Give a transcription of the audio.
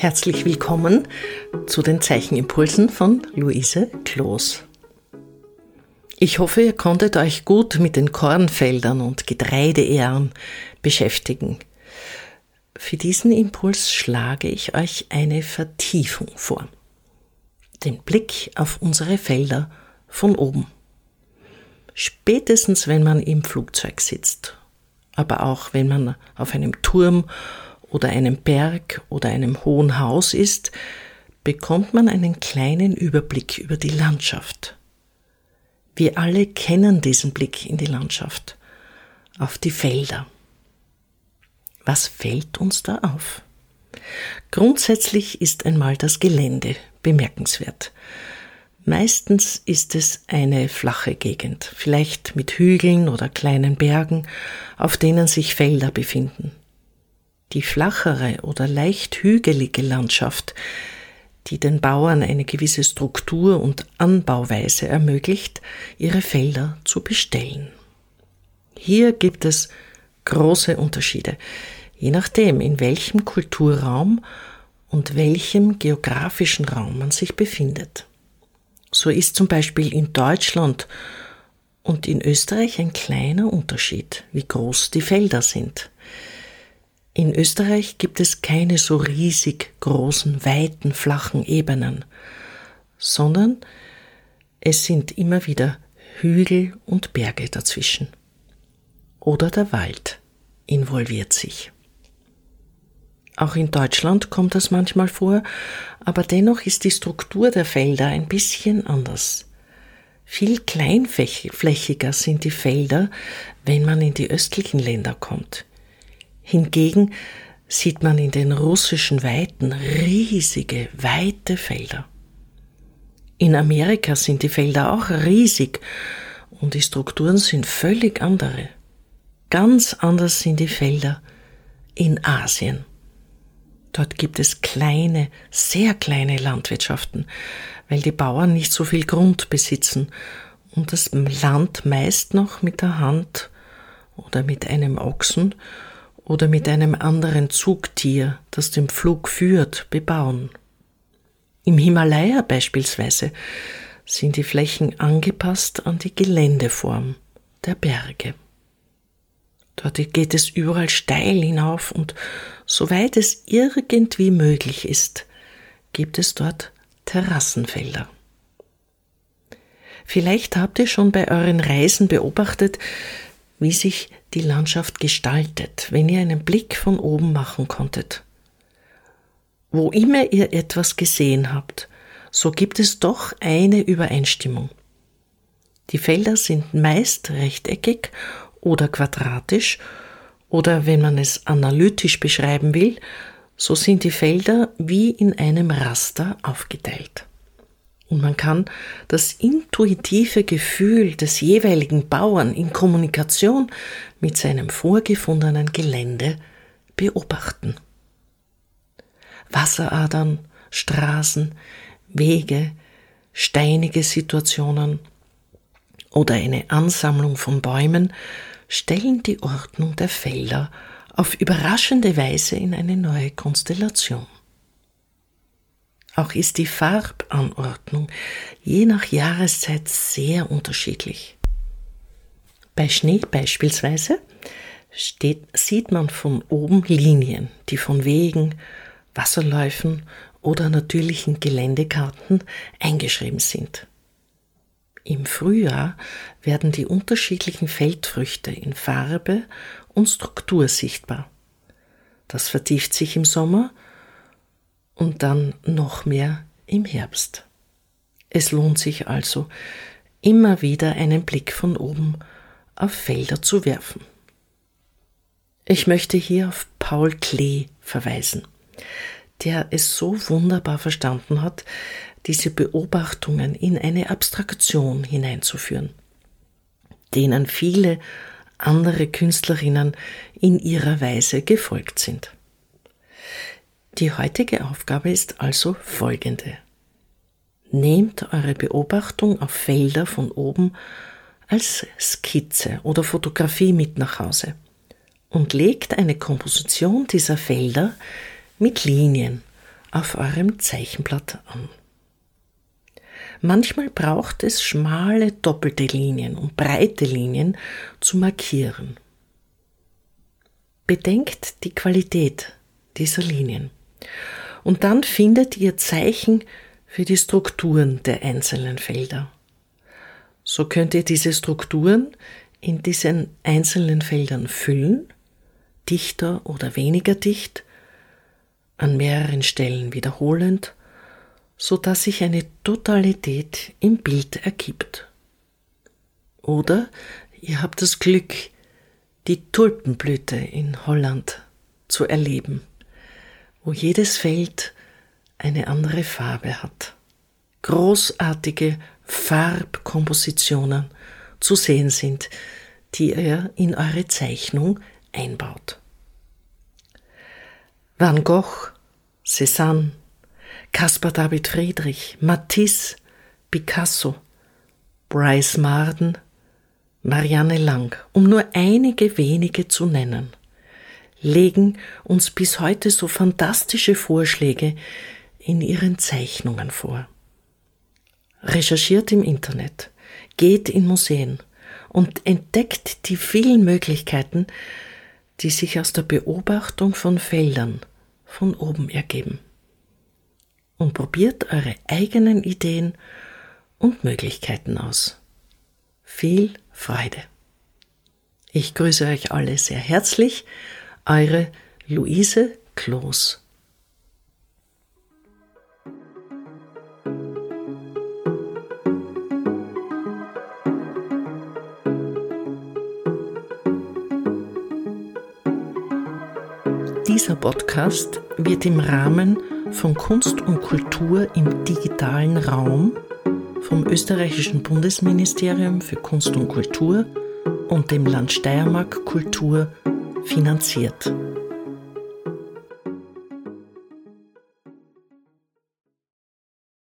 Herzlich willkommen zu den Zeichenimpulsen von Luise Kloos. Ich hoffe, ihr konntet euch gut mit den Kornfeldern und Getreideähren beschäftigen. Für diesen Impuls schlage ich euch eine Vertiefung vor. Den Blick auf unsere Felder von oben. Spätestens, wenn man im Flugzeug sitzt, aber auch wenn man auf einem Turm oder einem Berg oder einem hohen Haus ist, bekommt man einen kleinen Überblick über die Landschaft. Wir alle kennen diesen Blick in die Landschaft, auf die Felder. Was fällt uns da auf? Grundsätzlich ist einmal das Gelände bemerkenswert. Meistens ist es eine flache Gegend, vielleicht mit Hügeln oder kleinen Bergen, auf denen sich Felder befinden die flachere oder leicht hügelige Landschaft, die den Bauern eine gewisse Struktur und Anbauweise ermöglicht, ihre Felder zu bestellen. Hier gibt es große Unterschiede, je nachdem, in welchem Kulturraum und welchem geografischen Raum man sich befindet. So ist zum Beispiel in Deutschland und in Österreich ein kleiner Unterschied, wie groß die Felder sind. In Österreich gibt es keine so riesig großen, weiten, flachen Ebenen, sondern es sind immer wieder Hügel und Berge dazwischen. Oder der Wald involviert sich. Auch in Deutschland kommt das manchmal vor, aber dennoch ist die Struktur der Felder ein bisschen anders. Viel kleinflächiger sind die Felder, wenn man in die östlichen Länder kommt. Hingegen sieht man in den russischen Weiten riesige, weite Felder. In Amerika sind die Felder auch riesig und die Strukturen sind völlig andere. Ganz anders sind die Felder in Asien. Dort gibt es kleine, sehr kleine Landwirtschaften, weil die Bauern nicht so viel Grund besitzen und das Land meist noch mit der Hand oder mit einem Ochsen oder mit einem anderen Zugtier, das den Flug führt, bebauen. Im Himalaya beispielsweise sind die Flächen angepasst an die Geländeform der Berge. Dort geht es überall steil hinauf und soweit es irgendwie möglich ist, gibt es dort Terrassenfelder. Vielleicht habt ihr schon bei euren Reisen beobachtet, wie sich die Landschaft gestaltet, wenn ihr einen Blick von oben machen konntet. Wo immer ihr etwas gesehen habt, so gibt es doch eine Übereinstimmung. Die Felder sind meist rechteckig oder quadratisch oder wenn man es analytisch beschreiben will, so sind die Felder wie in einem Raster aufgeteilt. Und man kann das intuitive Gefühl des jeweiligen Bauern in Kommunikation mit seinem vorgefundenen Gelände beobachten. Wasseradern, Straßen, Wege, steinige Situationen oder eine Ansammlung von Bäumen stellen die Ordnung der Felder auf überraschende Weise in eine neue Konstellation. Auch ist die Farbanordnung je nach Jahreszeit sehr unterschiedlich. Bei Schnee beispielsweise steht, sieht man von oben Linien, die von Wegen, Wasserläufen oder natürlichen Geländekarten eingeschrieben sind. Im Frühjahr werden die unterschiedlichen Feldfrüchte in Farbe und Struktur sichtbar. Das vertieft sich im Sommer und dann noch mehr im Herbst. Es lohnt sich also, immer wieder einen Blick von oben auf Felder zu werfen. Ich möchte hier auf Paul Klee verweisen, der es so wunderbar verstanden hat, diese Beobachtungen in eine Abstraktion hineinzuführen, denen viele andere Künstlerinnen in ihrer Weise gefolgt sind. Die heutige Aufgabe ist also folgende. Nehmt eure Beobachtung auf Felder von oben als Skizze oder Fotografie mit nach Hause und legt eine Komposition dieser Felder mit Linien auf eurem Zeichenblatt an. Manchmal braucht es schmale doppelte Linien und breite Linien zu markieren. Bedenkt die Qualität dieser Linien und dann findet ihr Zeichen für die Strukturen der einzelnen Felder. So könnt ihr diese Strukturen in diesen einzelnen Feldern füllen, dichter oder weniger dicht, an mehreren Stellen wiederholend, so dass sich eine Totalität im Bild ergibt. Oder ihr habt das Glück, die Tulpenblüte in Holland zu erleben, wo jedes Feld eine andere Farbe hat. Großartige Farbkompositionen zu sehen sind, die ihr in eure Zeichnung einbaut. Van Gogh, Cézanne, Caspar David Friedrich, Matisse, Picasso, Bryce Marden, Marianne Lang, um nur einige wenige zu nennen, legen uns bis heute so fantastische Vorschläge in ihren Zeichnungen vor. Recherchiert im Internet, geht in Museen und entdeckt die vielen Möglichkeiten, die sich aus der Beobachtung von Feldern von oben ergeben. Und probiert eure eigenen Ideen und Möglichkeiten aus. Viel Freude. Ich grüße euch alle sehr herzlich, eure Luise Kloß. Dieser Podcast wird im Rahmen von Kunst und Kultur im digitalen Raum vom österreichischen Bundesministerium für Kunst und Kultur und dem Land Steiermark Kultur finanziert.